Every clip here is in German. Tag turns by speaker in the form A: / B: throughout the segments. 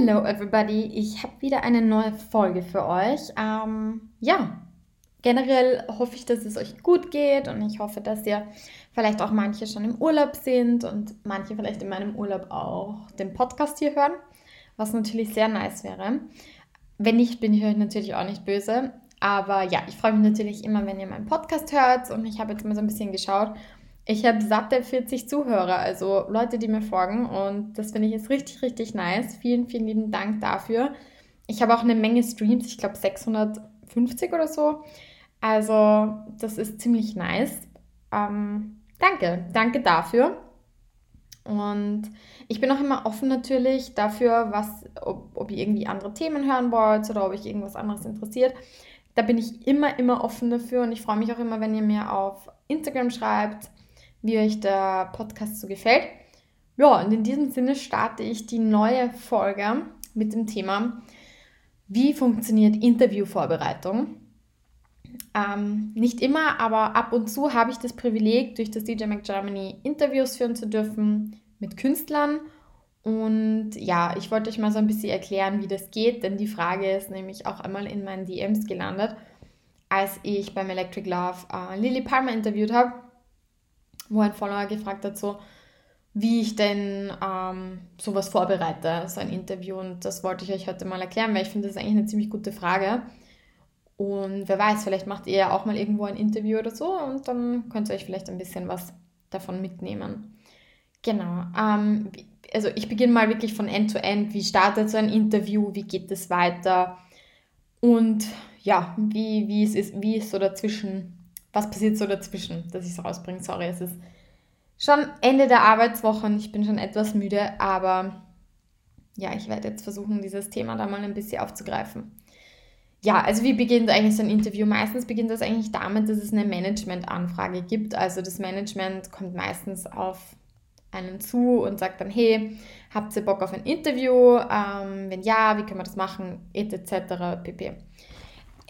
A: Hello everybody, ich habe wieder eine neue Folge für euch. Ähm, ja, generell hoffe ich, dass es euch gut geht und ich hoffe, dass ihr vielleicht auch manche schon im Urlaub sind und manche vielleicht in meinem Urlaub auch den Podcast hier hören, was natürlich sehr nice wäre. Wenn nicht, bin ich euch natürlich auch nicht böse. Aber ja, ich freue mich natürlich immer, wenn ihr meinen Podcast hört und ich habe jetzt mal so ein bisschen geschaut, ich habe satte 40 Zuhörer, also Leute, die mir folgen und das finde ich jetzt richtig, richtig nice. Vielen, vielen lieben Dank dafür. Ich habe auch eine Menge Streams, ich glaube 650 oder so. Also das ist ziemlich nice. Ähm, danke, danke dafür. Und ich bin auch immer offen natürlich dafür, was, ob, ob ihr irgendwie andere Themen hören wollt oder ob euch irgendwas anderes interessiert. Da bin ich immer, immer offen dafür und ich freue mich auch immer, wenn ihr mir auf Instagram schreibt wie euch der Podcast so gefällt. Ja, und in diesem Sinne starte ich die neue Folge mit dem Thema, wie funktioniert Interviewvorbereitung? Ähm, nicht immer, aber ab und zu habe ich das Privileg, durch das DJ Mac Germany Interviews führen zu dürfen mit Künstlern. Und ja, ich wollte euch mal so ein bisschen erklären, wie das geht, denn die Frage ist nämlich auch einmal in meinen DMs gelandet, als ich beim Electric Love äh, Lily Palmer interviewt habe wo ein Follower gefragt hat, so wie ich denn ähm, sowas vorbereite, so ein Interview. Und das wollte ich euch heute mal erklären, weil ich finde, das ist eigentlich eine ziemlich gute Frage. Und wer weiß, vielleicht macht ihr ja auch mal irgendwo ein Interview oder so und dann könnt ihr euch vielleicht ein bisschen was davon mitnehmen. Genau. Ähm, also ich beginne mal wirklich von End to End. Wie startet so ein Interview? Wie geht es weiter? Und ja, wie, wie, es ist, wie ist so dazwischen was passiert so dazwischen, dass ich es rausbringe. Sorry, es ist schon Ende der Arbeitswoche und ich bin schon etwas müde, aber ja, ich werde jetzt versuchen, dieses Thema da mal ein bisschen aufzugreifen. Ja, also wie beginnt eigentlich so ein Interview? Meistens beginnt das eigentlich damit, dass es eine Management-Anfrage gibt. Also das Management kommt meistens auf einen zu und sagt dann, hey, habt ihr Bock auf ein Interview? Ähm, wenn ja, wie können wir das machen? etc. pp.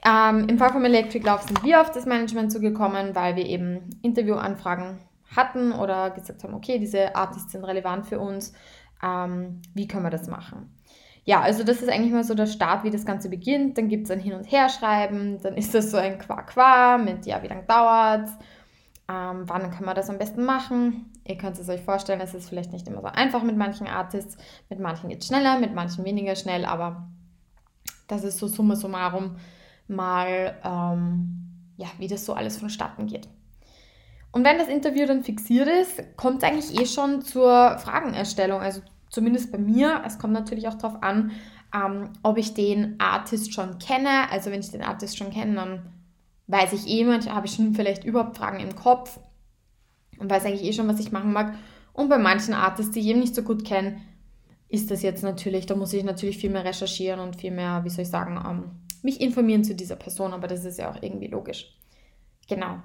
A: Ähm, Im Fall von Electric Love sind wir auf das Management zugekommen, weil wir eben Interviewanfragen hatten oder gesagt haben, okay, diese Artists sind relevant für uns, ähm, wie können wir das machen? Ja, also das ist eigentlich mal so der Start, wie das Ganze beginnt. Dann gibt es ein Hin- und Herschreiben, dann ist das so ein Qua-Qua mit, ja, wie lange dauert es, ähm, wann kann man das am besten machen. Ihr könnt es euch vorstellen, es ist vielleicht nicht immer so einfach mit manchen Artists, mit manchen geht es schneller, mit manchen weniger schnell, aber das ist so summa summarum mal, ähm, ja, wie das so alles vonstatten geht. Und wenn das Interview dann fixiert ist, kommt es eigentlich eh schon zur Fragenerstellung. Also zumindest bei mir. Es kommt natürlich auch darauf an, ähm, ob ich den Artist schon kenne. Also wenn ich den Artist schon kenne, dann weiß ich eh, habe ich schon vielleicht überhaupt Fragen im Kopf und weiß eigentlich eh schon, was ich machen mag. Und bei manchen Artists, die ich eben nicht so gut kenne, ist das jetzt natürlich, da muss ich natürlich viel mehr recherchieren und viel mehr, wie soll ich sagen, ähm, mich informieren zu dieser Person, aber das ist ja auch irgendwie logisch. Genau.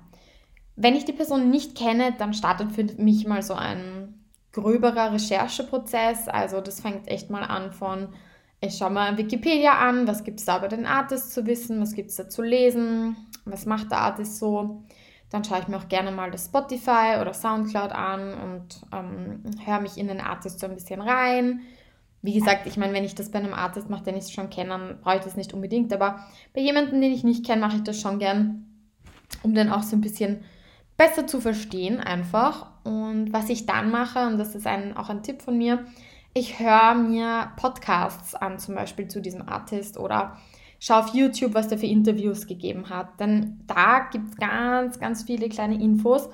A: Wenn ich die Person nicht kenne, dann startet für mich mal so ein gröberer Rechercheprozess. Also das fängt echt mal an von, ich schaue mal Wikipedia an, was gibt es da über den Artist zu wissen, was gibt es da zu lesen, was macht der Artist so. Dann schaue ich mir auch gerne mal das Spotify oder Soundcloud an und ähm, höre mich in den Artist so ein bisschen rein wie gesagt, ich meine, wenn ich das bei einem Artist mache, den ich schon kenne, dann brauche ich das nicht unbedingt. Aber bei jemandem, den ich nicht kenne, mache ich das schon gern, um dann auch so ein bisschen besser zu verstehen einfach. Und was ich dann mache, und das ist ein, auch ein Tipp von mir, ich höre mir Podcasts an, zum Beispiel zu diesem Artist oder schaue auf YouTube, was der für Interviews gegeben hat. Denn da gibt es ganz, ganz viele kleine Infos,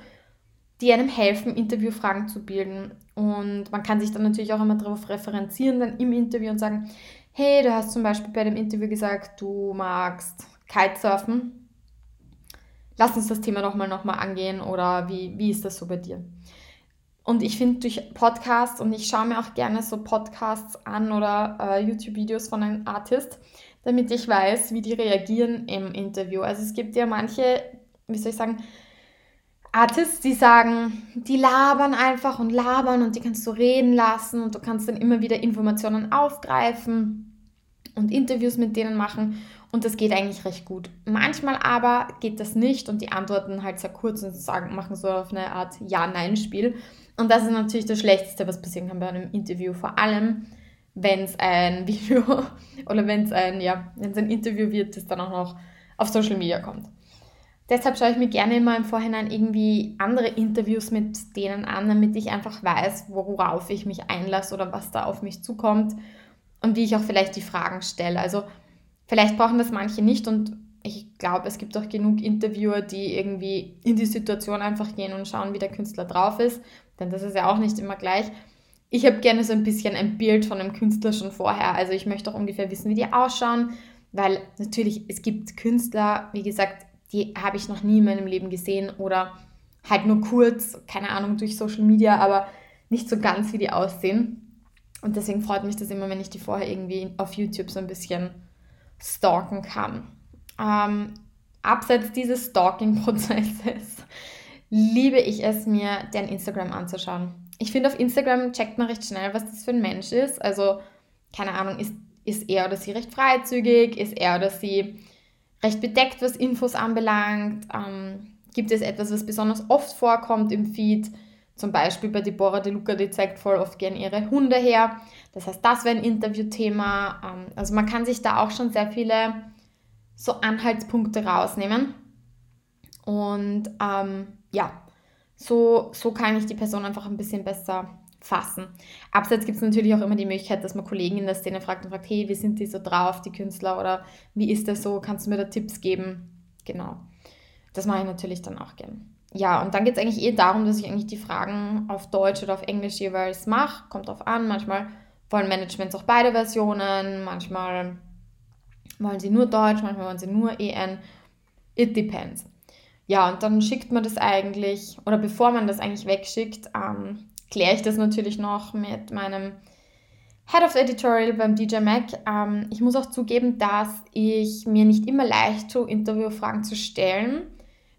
A: die einem helfen, Interviewfragen zu bilden. Und man kann sich dann natürlich auch immer darauf referenzieren, dann im Interview und sagen, hey, du hast zum Beispiel bei dem Interview gesagt, du magst Kitesurfen. Lass uns das Thema nochmal noch mal angehen oder wie, wie ist das so bei dir? Und ich finde durch Podcasts, und ich schaue mir auch gerne so Podcasts an oder äh, YouTube-Videos von einem Artist, damit ich weiß, wie die reagieren im Interview. Also es gibt ja manche, wie soll ich sagen, Artists, die sagen, die labern einfach und labern und die kannst du reden lassen und du kannst dann immer wieder Informationen aufgreifen und Interviews mit denen machen und das geht eigentlich recht gut. Manchmal aber geht das nicht und die antworten halt sehr kurz und sagen, machen so auf eine Art Ja-Nein-Spiel und das ist natürlich das Schlechteste, was passieren kann bei einem Interview, vor allem wenn es ein Video oder wenn es ein, ja, ein Interview wird, das dann auch noch auf Social Media kommt. Deshalb schaue ich mir gerne immer im Vorhinein irgendwie andere Interviews mit denen an, damit ich einfach weiß, worauf ich mich einlasse oder was da auf mich zukommt und wie ich auch vielleicht die Fragen stelle. Also vielleicht brauchen das manche nicht und ich glaube, es gibt auch genug Interviewer, die irgendwie in die Situation einfach gehen und schauen, wie der Künstler drauf ist, denn das ist ja auch nicht immer gleich. Ich habe gerne so ein bisschen ein Bild von einem Künstler schon vorher. Also ich möchte auch ungefähr wissen, wie die ausschauen, weil natürlich es gibt Künstler, wie gesagt, die habe ich noch nie in meinem Leben gesehen oder halt nur kurz, keine Ahnung, durch Social Media, aber nicht so ganz, wie die aussehen. Und deswegen freut mich das immer, wenn ich die vorher irgendwie auf YouTube so ein bisschen stalken kann. Ähm, abseits dieses Stalking-Prozesses liebe ich es, mir deren Instagram anzuschauen. Ich finde, auf Instagram checkt man recht schnell, was das für ein Mensch ist. Also, keine Ahnung, ist, ist er oder sie recht freizügig? Ist er oder sie recht bedeckt, was Infos anbelangt? Ähm, gibt es etwas, was besonders oft vorkommt im Feed? Zum Beispiel bei Deborah De Luca, die zeigt voll oft gern ihre Hunde her. Das heißt, das wäre ein Interviewthema. Ähm, also man kann sich da auch schon sehr viele so Anhaltspunkte rausnehmen. Und ähm, ja, so, so kann ich die Person einfach ein bisschen besser fassen. Abseits gibt es natürlich auch immer die Möglichkeit, dass man Kollegen in der Szene fragt und fragt, hey, wie sind die so drauf, die Künstler, oder wie ist das so, kannst du mir da Tipps geben? Genau. Das mache ich natürlich dann auch gern. Ja, und dann geht es eigentlich eh darum, dass ich eigentlich die Fragen auf Deutsch oder auf Englisch jeweils mache. Kommt drauf an, manchmal wollen Managements auch beide Versionen, manchmal wollen sie nur Deutsch, manchmal wollen sie nur EN. It depends. Ja, und dann schickt man das eigentlich, oder bevor man das eigentlich wegschickt, ähm, kläre ich das natürlich noch mit meinem Head of Editorial beim DJ Mac. Ähm, ich muss auch zugeben, dass ich mir nicht immer leicht tue, Interviewfragen zu stellen.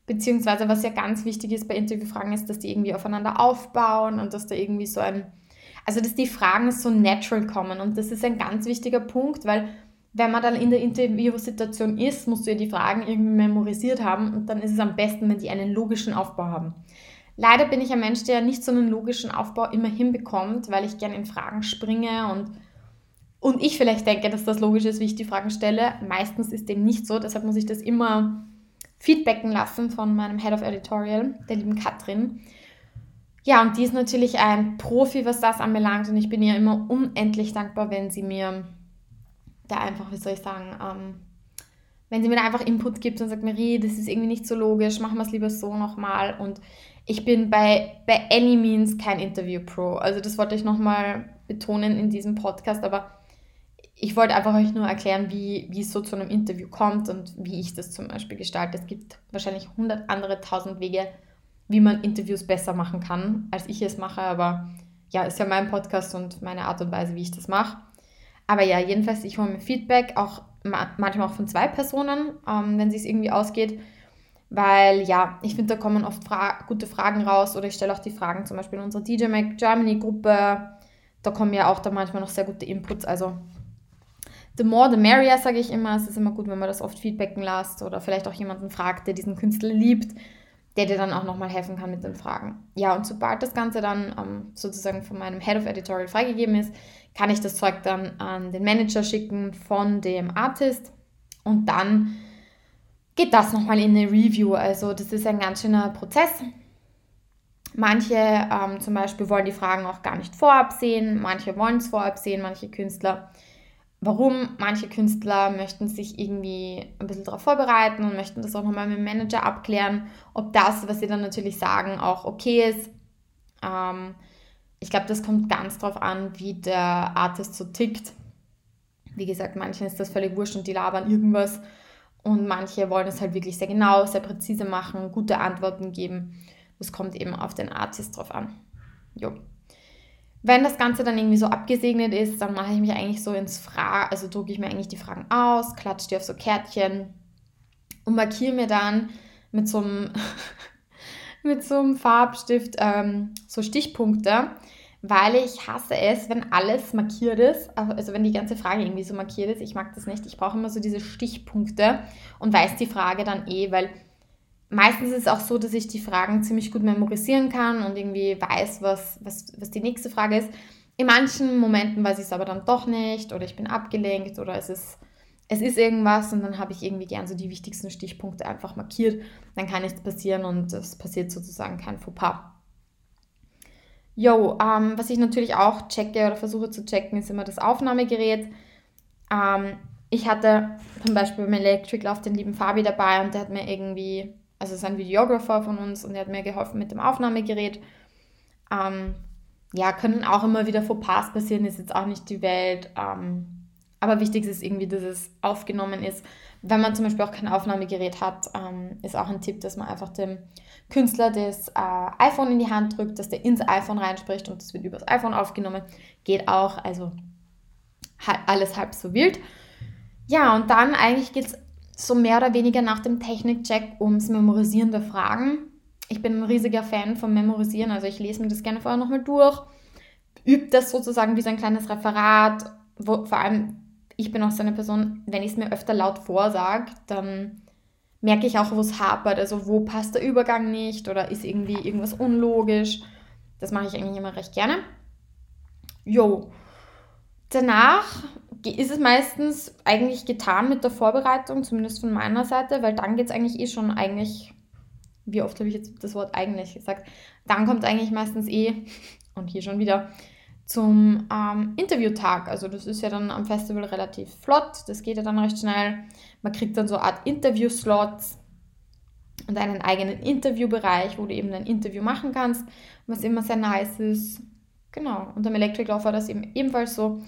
A: Beziehungsweise, was ja ganz wichtig ist bei Interviewfragen, ist, dass die irgendwie aufeinander aufbauen und dass da irgendwie so ein, also dass die Fragen so natural kommen. Und das ist ein ganz wichtiger Punkt, weil wenn man dann in der Interviewsituation ist, musst du ja die Fragen irgendwie memorisiert haben und dann ist es am besten, wenn die einen logischen Aufbau haben. Leider bin ich ein Mensch, der nicht so einen logischen Aufbau immer hinbekommt, weil ich gerne in Fragen springe und, und ich vielleicht denke, dass das logisch ist, wie ich die Fragen stelle. Meistens ist dem nicht so, deshalb muss ich das immer feedbacken lassen von meinem Head of Editorial, der lieben Katrin. Ja, und die ist natürlich ein Profi, was das anbelangt und ich bin ihr immer unendlich dankbar, wenn sie mir da einfach, wie soll ich sagen, ähm, wenn sie mir da einfach Input gibt und sagt, Marie, das ist irgendwie nicht so logisch, machen wir es lieber so nochmal. Und ich bin bei, bei any means kein Interview-Pro. Also das wollte ich nochmal betonen in diesem Podcast, aber ich wollte einfach euch nur erklären, wie, wie es so zu einem Interview kommt und wie ich das zum Beispiel gestalte. Es gibt wahrscheinlich hundert andere tausend Wege, wie man Interviews besser machen kann, als ich es mache, aber ja, ist ja mein Podcast und meine Art und Weise, wie ich das mache. Aber ja, jedenfalls, ich hole mir Feedback, auch manchmal auch von zwei Personen, ähm, wenn es irgendwie ausgeht. Weil ja, ich finde, da kommen oft Fra gute Fragen raus oder ich stelle auch die Fragen zum Beispiel in unserer DJ Mac Germany Gruppe. Da kommen ja auch da manchmal noch sehr gute Inputs. Also the more the merrier, sage ich immer. Es ist immer gut, wenn man das oft feedbacken lässt oder vielleicht auch jemanden fragt, der diesen Künstler liebt, der dir dann auch nochmal helfen kann mit den Fragen. Ja, und sobald das Ganze dann ähm, sozusagen von meinem Head of Editorial freigegeben ist, kann ich das Zeug dann an den Manager schicken von dem Artist und dann geht das nochmal in eine Review. Also das ist ein ganz schöner Prozess. Manche ähm, zum Beispiel wollen die Fragen auch gar nicht vorab sehen, manche wollen es vorab sehen, manche Künstler. Warum? Manche Künstler möchten sich irgendwie ein bisschen darauf vorbereiten und möchten das auch nochmal mit dem Manager abklären, ob das, was sie dann natürlich sagen, auch okay ist. Ähm, ich glaube, das kommt ganz drauf an, wie der Artist so tickt. Wie gesagt, manchen ist das völlig wurscht und die labern irgendwas. Und manche wollen es halt wirklich sehr genau, sehr präzise machen, gute Antworten geben. Das kommt eben auf den Artist drauf an. Jo. Wenn das Ganze dann irgendwie so abgesegnet ist, dann mache ich mich eigentlich so ins Fra, also drucke ich mir eigentlich die Fragen aus, klatsche die auf so Kärtchen und markiere mir dann mit so einem, mit so einem Farbstift ähm, so Stichpunkte, weil ich hasse es, wenn alles markiert ist, also wenn die ganze Frage irgendwie so markiert ist. Ich mag das nicht. Ich brauche immer so diese Stichpunkte und weiß die Frage dann eh, weil meistens ist es auch so, dass ich die Fragen ziemlich gut memorisieren kann und irgendwie weiß, was, was, was die nächste Frage ist. In manchen Momenten weiß ich es aber dann doch nicht oder ich bin abgelenkt oder es ist, es ist irgendwas und dann habe ich irgendwie gern so die wichtigsten Stichpunkte einfach markiert. Dann kann nichts passieren und es passiert sozusagen kein Fauxpas. Jo, ähm, was ich natürlich auch checke oder versuche zu checken, ist immer das Aufnahmegerät. Ähm, ich hatte zum Beispiel beim Electric Love den lieben Fabi dabei und der hat mir irgendwie, also ist ein Videographer von uns und der hat mir geholfen mit dem Aufnahmegerät. Ähm, ja, können auch immer wieder Fauxpas passieren, ist jetzt auch nicht die Welt. Ähm, aber wichtig ist irgendwie, dass es aufgenommen ist. Wenn man zum Beispiel auch kein Aufnahmegerät hat, ähm, ist auch ein Tipp, dass man einfach dem Künstler das äh, iPhone in die Hand drückt, dass der ins iPhone reinspricht und das wird übers iPhone aufgenommen. Geht auch, also alles halb so wild. Ja, und dann eigentlich geht es so mehr oder weniger nach dem Technikcheck ums Memorisieren der Fragen. Ich bin ein riesiger Fan vom Memorisieren, also ich lese mir das gerne vorher nochmal durch, übe das sozusagen wie so ein kleines Referat, wo vor allem ich bin auch so eine Person, wenn ich es mir öfter laut vorsage, dann merke ich auch, wo es hapert, also wo passt der Übergang nicht oder ist irgendwie irgendwas unlogisch. Das mache ich eigentlich immer recht gerne. Jo. Danach ist es meistens eigentlich getan mit der Vorbereitung, zumindest von meiner Seite, weil dann geht es eigentlich eh schon eigentlich, wie oft habe ich jetzt das Wort eigentlich gesagt, dann kommt eigentlich meistens eh, und hier schon wieder, zum ähm, Interviewtag. Also das ist ja dann am Festival relativ flott, das geht ja dann recht schnell. Man kriegt dann so eine Art Interview-Slots und einen eigenen Interviewbereich, wo du eben ein Interview machen kannst, was immer sehr nice ist. Genau, und am Electric Law war das eben ebenfalls so.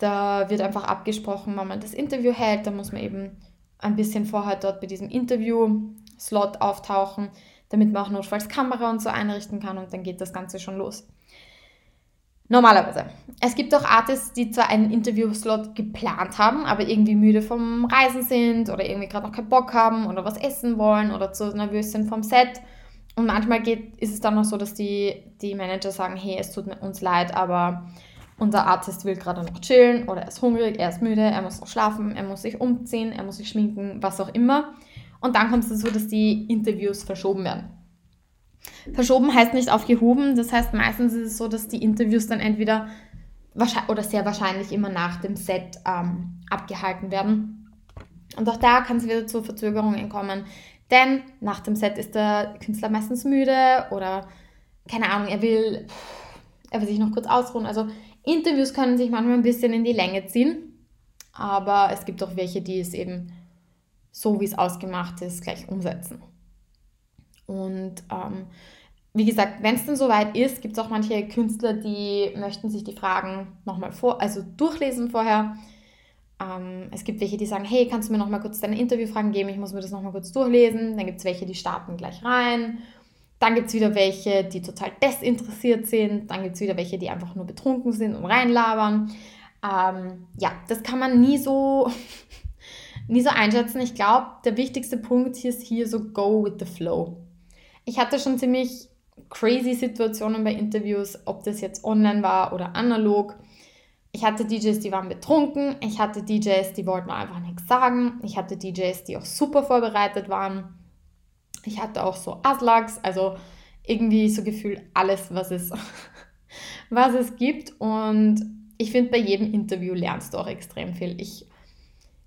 A: Da wird einfach abgesprochen, wann man das Interview hält. Da muss man eben ein bisschen vorher dort bei diesem Interview-Slot auftauchen, damit man auch notfalls Kamera und so einrichten kann und dann geht das Ganze schon los. Normalerweise. Es gibt auch Artists, die zwar einen Interview-Slot geplant haben, aber irgendwie müde vom Reisen sind oder irgendwie gerade noch keinen Bock haben oder was essen wollen oder zu nervös sind vom Set. Und manchmal geht, ist es dann noch so, dass die, die Manager sagen, hey, es tut uns leid, aber unser Artist will gerade noch chillen oder er ist hungrig, er ist müde, er muss noch schlafen, er muss sich umziehen, er muss sich schminken, was auch immer. Und dann kommt es dazu, dass die Interviews verschoben werden. Verschoben heißt nicht aufgehoben, das heißt meistens ist es so, dass die Interviews dann entweder oder sehr wahrscheinlich immer nach dem Set ähm, abgehalten werden. Und auch da kann es wieder zu Verzögerungen kommen, denn nach dem Set ist der Künstler meistens müde oder keine Ahnung, er will, er will sich noch kurz ausruhen. Also Interviews können sich manchmal ein bisschen in die Länge ziehen, aber es gibt auch welche, die es eben so, wie es ausgemacht ist, gleich umsetzen. Und ähm, wie gesagt, wenn es dann soweit ist, gibt es auch manche Künstler, die möchten sich die Fragen nochmal vor, also durchlesen vorher. Ähm, es gibt welche, die sagen, hey, kannst du mir nochmal kurz deine Interviewfragen geben? Ich muss mir das nochmal kurz durchlesen. Dann gibt es welche, die starten gleich rein. Dann gibt es wieder welche, die total desinteressiert sind. Dann gibt es wieder welche, die einfach nur betrunken sind und reinlabern. Ähm, ja, das kann man nie so, nie so einschätzen. Ich glaube, der wichtigste Punkt ist hier so go with the flow. Ich hatte schon ziemlich crazy Situationen bei Interviews, ob das jetzt online war oder analog. Ich hatte DJs, die waren betrunken. Ich hatte DJs, die wollten einfach nichts sagen. Ich hatte DJs, die auch super vorbereitet waren. Ich hatte auch so Aslags, also irgendwie so gefühlt alles, was es, was es gibt. Und ich finde, bei jedem Interview lernst du auch extrem viel. Ich,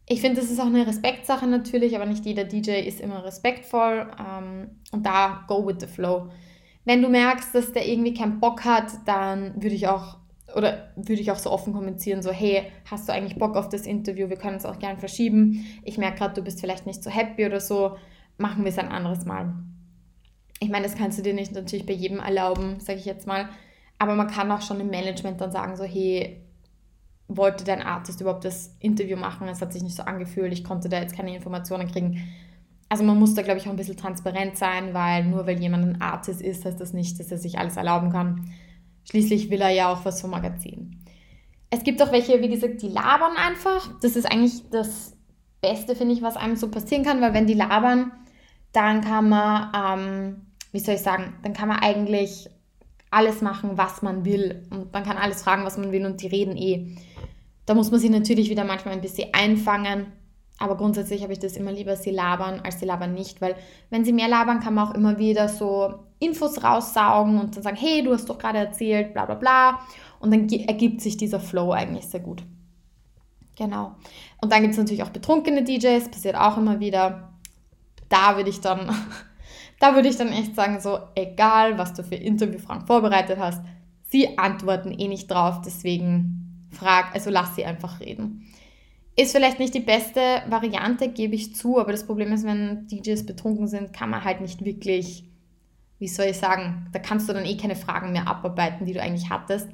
A: ich finde, das ist auch eine Respektsache natürlich, aber nicht jeder DJ ist immer respektvoll. Ähm, und da go with the flow. Wenn du merkst, dass der irgendwie keinen Bock hat, dann würde ich auch oder würde ich auch so offen kommunizieren, so hey, hast du eigentlich Bock auf das Interview? Wir können es auch gerne verschieben. Ich merke gerade, du bist vielleicht nicht so happy oder so machen wir es ein anderes Mal. Ich meine, das kannst du dir nicht natürlich bei jedem erlauben, sage ich jetzt mal. Aber man kann auch schon im Management dann sagen, so, hey, wollte dein Artist überhaupt das Interview machen? Es hat sich nicht so angefühlt, ich konnte da jetzt keine Informationen kriegen. Also man muss da, glaube ich, auch ein bisschen transparent sein, weil nur weil jemand ein Artist ist, heißt das nicht, dass er sich alles erlauben kann. Schließlich will er ja auch was vom Magazin. Es gibt auch welche, wie gesagt, die labern einfach. Das ist eigentlich das Beste, finde ich, was einem so passieren kann, weil wenn die labern, dann kann man, ähm, wie soll ich sagen, dann kann man eigentlich alles machen, was man will. Und man kann alles fragen, was man will und die reden eh. Da muss man sie natürlich wieder manchmal ein bisschen einfangen. Aber grundsätzlich habe ich das immer lieber, sie labern, als sie labern nicht, weil wenn sie mehr labern, kann man auch immer wieder so Infos raussaugen und dann sagen, hey, du hast doch gerade erzählt, bla bla bla. Und dann ergibt sich dieser Flow eigentlich sehr gut. Genau. Und dann gibt es natürlich auch betrunkene DJs, passiert auch immer wieder. Da würde ich dann, da würde ich dann echt sagen, so, egal was du für Interviewfragen vorbereitet hast, sie antworten eh nicht drauf, deswegen frag, also lass sie einfach reden. Ist vielleicht nicht die beste Variante, gebe ich zu, aber das Problem ist, wenn DJs betrunken sind, kann man halt nicht wirklich, wie soll ich sagen, da kannst du dann eh keine Fragen mehr abarbeiten, die du eigentlich hattest.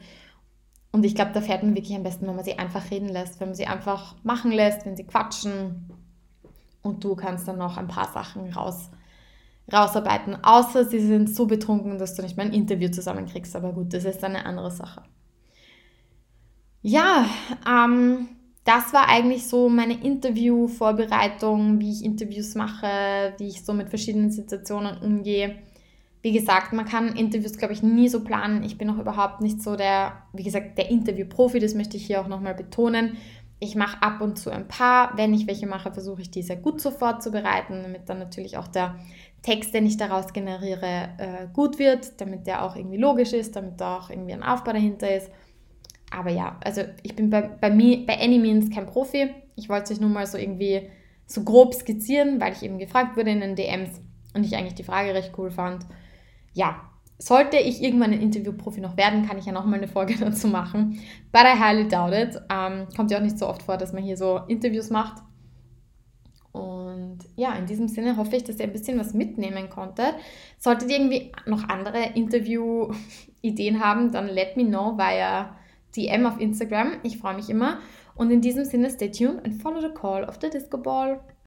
A: Und ich glaube, da fährt man wirklich am besten, wenn man sie einfach reden lässt, wenn man sie einfach machen lässt, wenn sie quatschen. Und du kannst dann noch ein paar Sachen raus, rausarbeiten. Außer sie sind so betrunken, dass du nicht mal ein Interview zusammenkriegst. Aber gut, das ist eine andere Sache. Ja, ähm, das war eigentlich so meine Interviewvorbereitung, wie ich Interviews mache, wie ich so mit verschiedenen Situationen umgehe. Wie gesagt, man kann Interviews, glaube ich, nie so planen. Ich bin auch überhaupt nicht so der, wie gesagt, der Interviewprofi, das möchte ich hier auch nochmal betonen. Ich mache ab und zu ein paar. Wenn ich welche mache, versuche ich die sehr gut so vorzubereiten, damit dann natürlich auch der Text, den ich daraus generiere, äh, gut wird, damit der auch irgendwie logisch ist, damit da auch irgendwie ein Aufbau dahinter ist. Aber ja, also ich bin bei, bei, mir, bei Any Means kein Profi. Ich wollte es nur mal so irgendwie so grob skizzieren, weil ich eben gefragt wurde in den DMs und ich eigentlich die Frage recht cool fand ja, sollte ich irgendwann ein Interviewprofi noch werden, kann ich ja nochmal eine Folge dazu machen. But I highly doubt it. Ähm, kommt ja auch nicht so oft vor, dass man hier so Interviews macht. Und ja, in diesem Sinne hoffe ich, dass ihr ein bisschen was mitnehmen konntet. Solltet ihr irgendwie noch andere Interview-Ideen haben, dann let me know via DM auf Instagram. Ich freue mich immer. Und in diesem Sinne, stay tuned and follow the call of the Disco Ball.